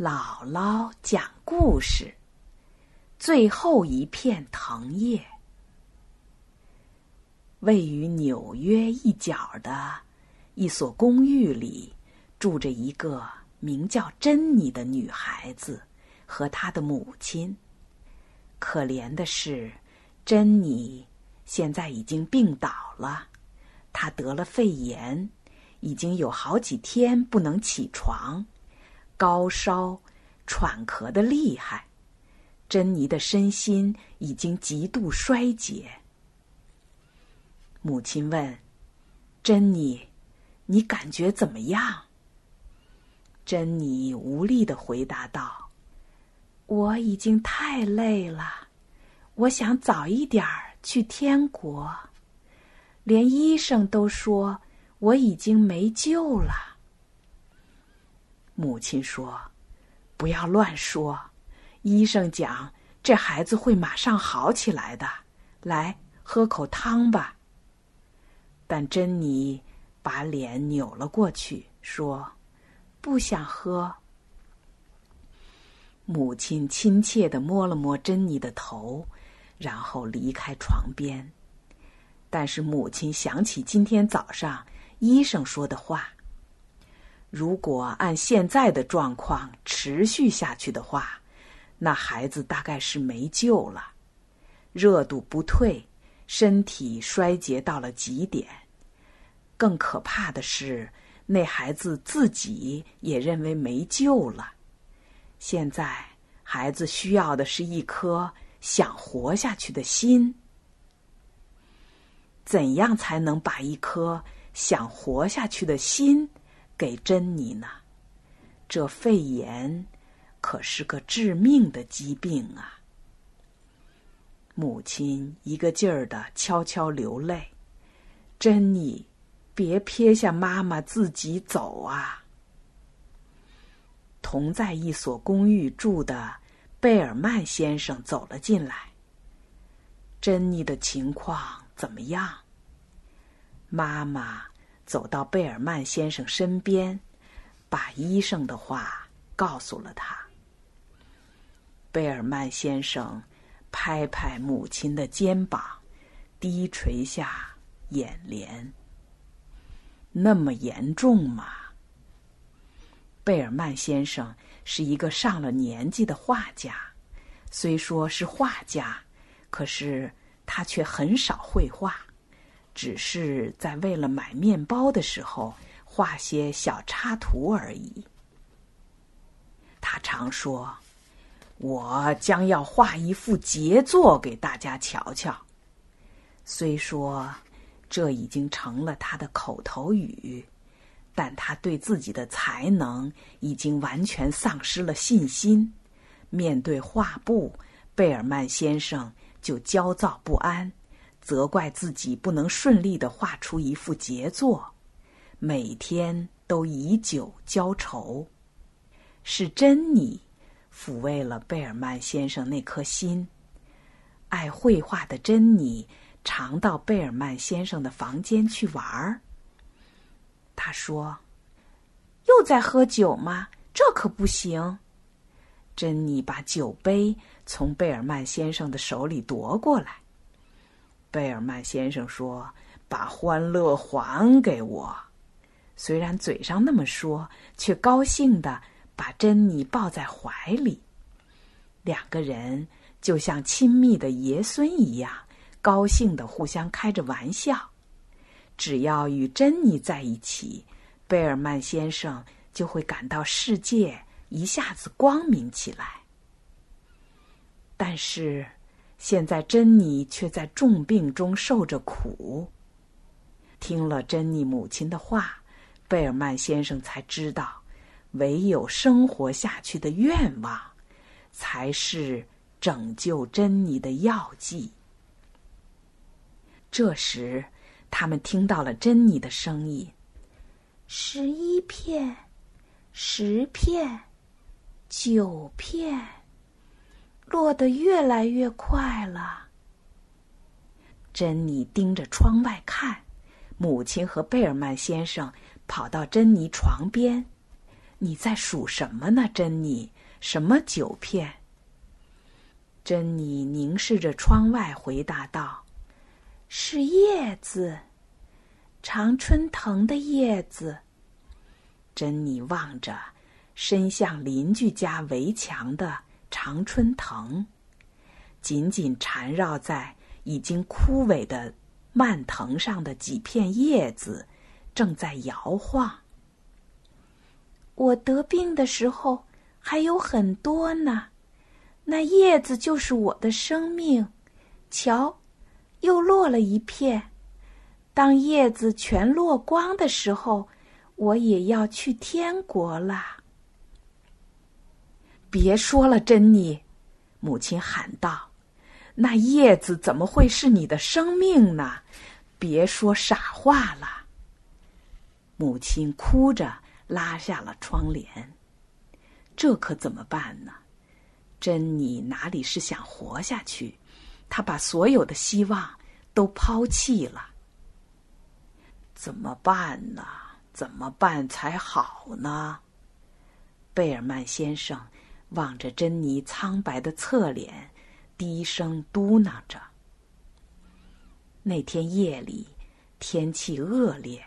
姥姥讲故事。最后一片藤叶。位于纽约一角的一所公寓里，住着一个名叫珍妮的女孩子和她的母亲。可怜的是，珍妮现在已经病倒了，她得了肺炎，已经有好几天不能起床，高烧、喘咳的厉害。珍妮的身心已经极度衰竭。母亲问：“珍妮，你感觉怎么样？”珍妮无力的回答道：“我已经太累了，我想早一点儿去天国。连医生都说我已经没救了。”母亲说：“不要乱说。”医生讲，这孩子会马上好起来的。来，喝口汤吧。但珍妮把脸扭了过去，说：“不想喝。”母亲亲切的摸了摸珍妮的头，然后离开床边。但是母亲想起今天早上医生说的话：“如果按现在的状况持续下去的话。”那孩子大概是没救了，热度不退，身体衰竭到了极点。更可怕的是，那孩子自己也认为没救了。现在，孩子需要的是一颗想活下去的心。怎样才能把一颗想活下去的心给珍妮呢？这肺炎。可是个致命的疾病啊！母亲一个劲儿的悄悄流泪。珍妮，别撇下妈妈自己走啊！同在一所公寓住的贝尔曼先生走了进来。珍妮的情况怎么样？妈妈走到贝尔曼先生身边，把医生的话告诉了他。贝尔曼先生拍拍母亲的肩膀，低垂下眼帘。那么严重吗？贝尔曼先生是一个上了年纪的画家，虽说是画家，可是他却很少绘画，只是在为了买面包的时候画些小插图而已。他常说。我将要画一幅杰作给大家瞧瞧。虽说这已经成了他的口头语，但他对自己的才能已经完全丧失了信心。面对画布，贝尔曼先生就焦躁不安，责怪自己不能顺利的画出一幅杰作，每天都以酒浇愁。是珍妮。抚慰了贝尔曼先生那颗心。爱绘画的珍妮常到贝尔曼先生的房间去玩儿。他说：“又在喝酒吗？这可不行。”珍妮把酒杯从贝尔曼先生的手里夺过来。贝尔曼先生说：“把欢乐还给我。”虽然嘴上那么说，却高兴的。把珍妮抱在怀里，两个人就像亲密的爷孙一样，高兴的互相开着玩笑。只要与珍妮在一起，贝尔曼先生就会感到世界一下子光明起来。但是，现在珍妮却在重病中受着苦。听了珍妮母亲的话，贝尔曼先生才知道。唯有生活下去的愿望，才是拯救珍妮的药剂。这时，他们听到了珍妮的声音：“十一片，十片，九片，落得越来越快了。”珍妮盯着窗外看，母亲和贝尔曼先生跑到珍妮床边。你在数什么呢，珍妮？什么九片？珍妮凝视着窗外，回答道：“是叶子，常春藤的叶子。”珍妮望着伸向邻居家围墙的常春藤，紧紧缠绕在已经枯萎的蔓藤上的几片叶子，正在摇晃。我得病的时候还有很多呢，那叶子就是我的生命。瞧，又落了一片。当叶子全落光的时候，我也要去天国了。别说了，珍妮，母亲喊道：“那叶子怎么会是你的生命呢？别说傻话了。”母亲哭着。拉下了窗帘，这可怎么办呢？珍妮哪里是想活下去？她把所有的希望都抛弃了。怎么办呢？怎么办才好呢？贝尔曼先生望着珍妮苍白的侧脸，低声嘟囔着。那天夜里，天气恶劣，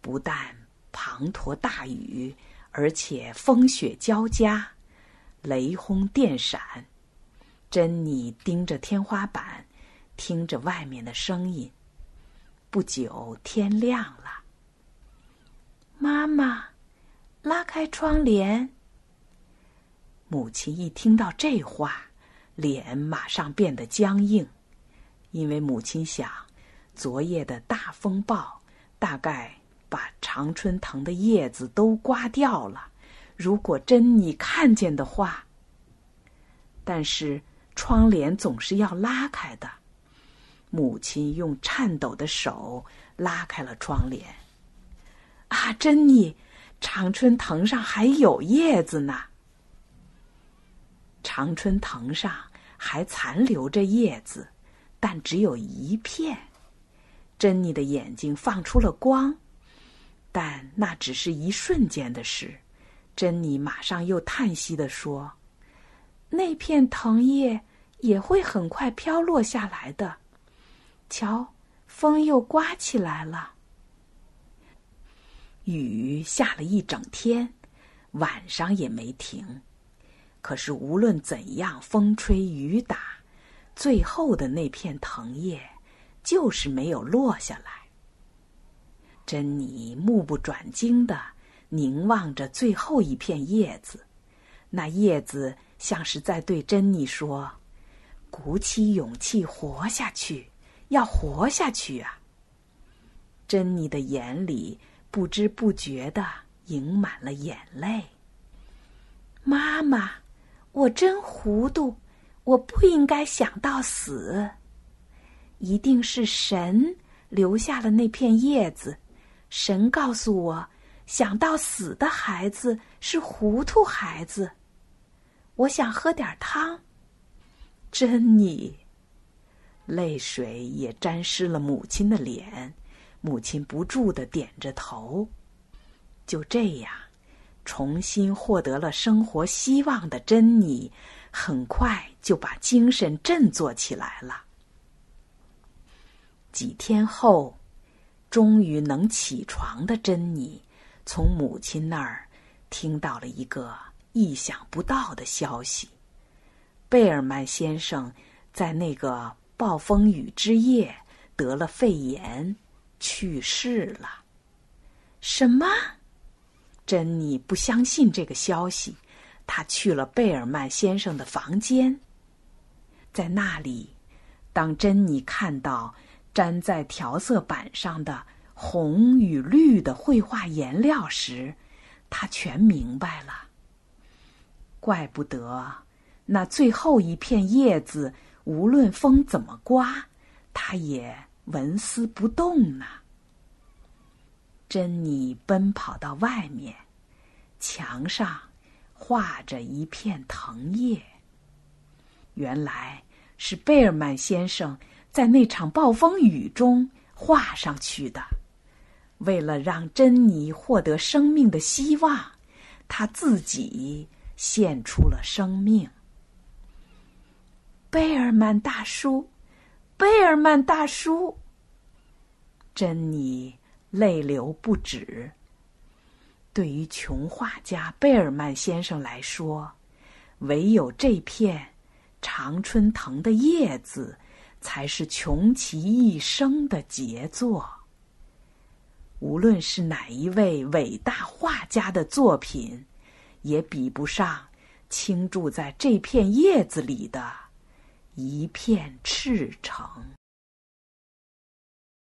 不但……滂沱大雨，而且风雪交加，雷轰电闪。珍妮盯着天花板，听着外面的声音。不久天亮了。妈妈，拉开窗帘。母亲一听到这话，脸马上变得僵硬，因为母亲想，昨夜的大风暴大概。把常春藤的叶子都刮掉了。如果珍妮看见的话，但是窗帘总是要拉开的。母亲用颤抖的手拉开了窗帘。啊，珍妮，常春藤上还有叶子呢。常春藤上还残留着叶子，但只有一片。珍妮的眼睛放出了光。但那只是一瞬间的事，珍妮马上又叹息的说：“那片藤叶也会很快飘落下来的。瞧，风又刮起来了。雨下了一整天，晚上也没停。可是无论怎样风吹雨打，最后的那片藤叶就是没有落下来。”珍妮目不转睛的凝望着最后一片叶子，那叶子像是在对珍妮说：“鼓起勇气活下去，要活下去啊！”珍妮的眼里不知不觉的盈满了眼泪。妈妈，我真糊涂，我不应该想到死。一定是神留下了那片叶子。神告诉我，想到死的孩子是糊涂孩子。我想喝点汤。珍妮，泪水也沾湿了母亲的脸，母亲不住的点着头。就这样，重新获得了生活希望的珍妮，很快就把精神振作起来了。几天后。终于能起床的珍妮，从母亲那儿听到了一个意想不到的消息：贝尔曼先生在那个暴风雨之夜得了肺炎，去世了。什么？珍妮不相信这个消息。她去了贝尔曼先生的房间，在那里，当珍妮看到。粘在调色板上的红与绿的绘画颜料时，他全明白了。怪不得那最后一片叶子，无论风怎么刮，它也纹丝不动呢。珍妮奔跑到外面，墙上画着一片藤叶。原来是贝尔曼先生。在那场暴风雨中画上去的，为了让珍妮获得生命的希望，他自己献出了生命。贝尔曼大叔，贝尔曼大叔，珍妮泪流不止。对于穷画家贝尔曼先生来说，唯有这片常春藤的叶子，才是穷其一生的杰作。无论是哪一位伟大画家的作品，也比不上倾注在这片叶子里的一片赤诚。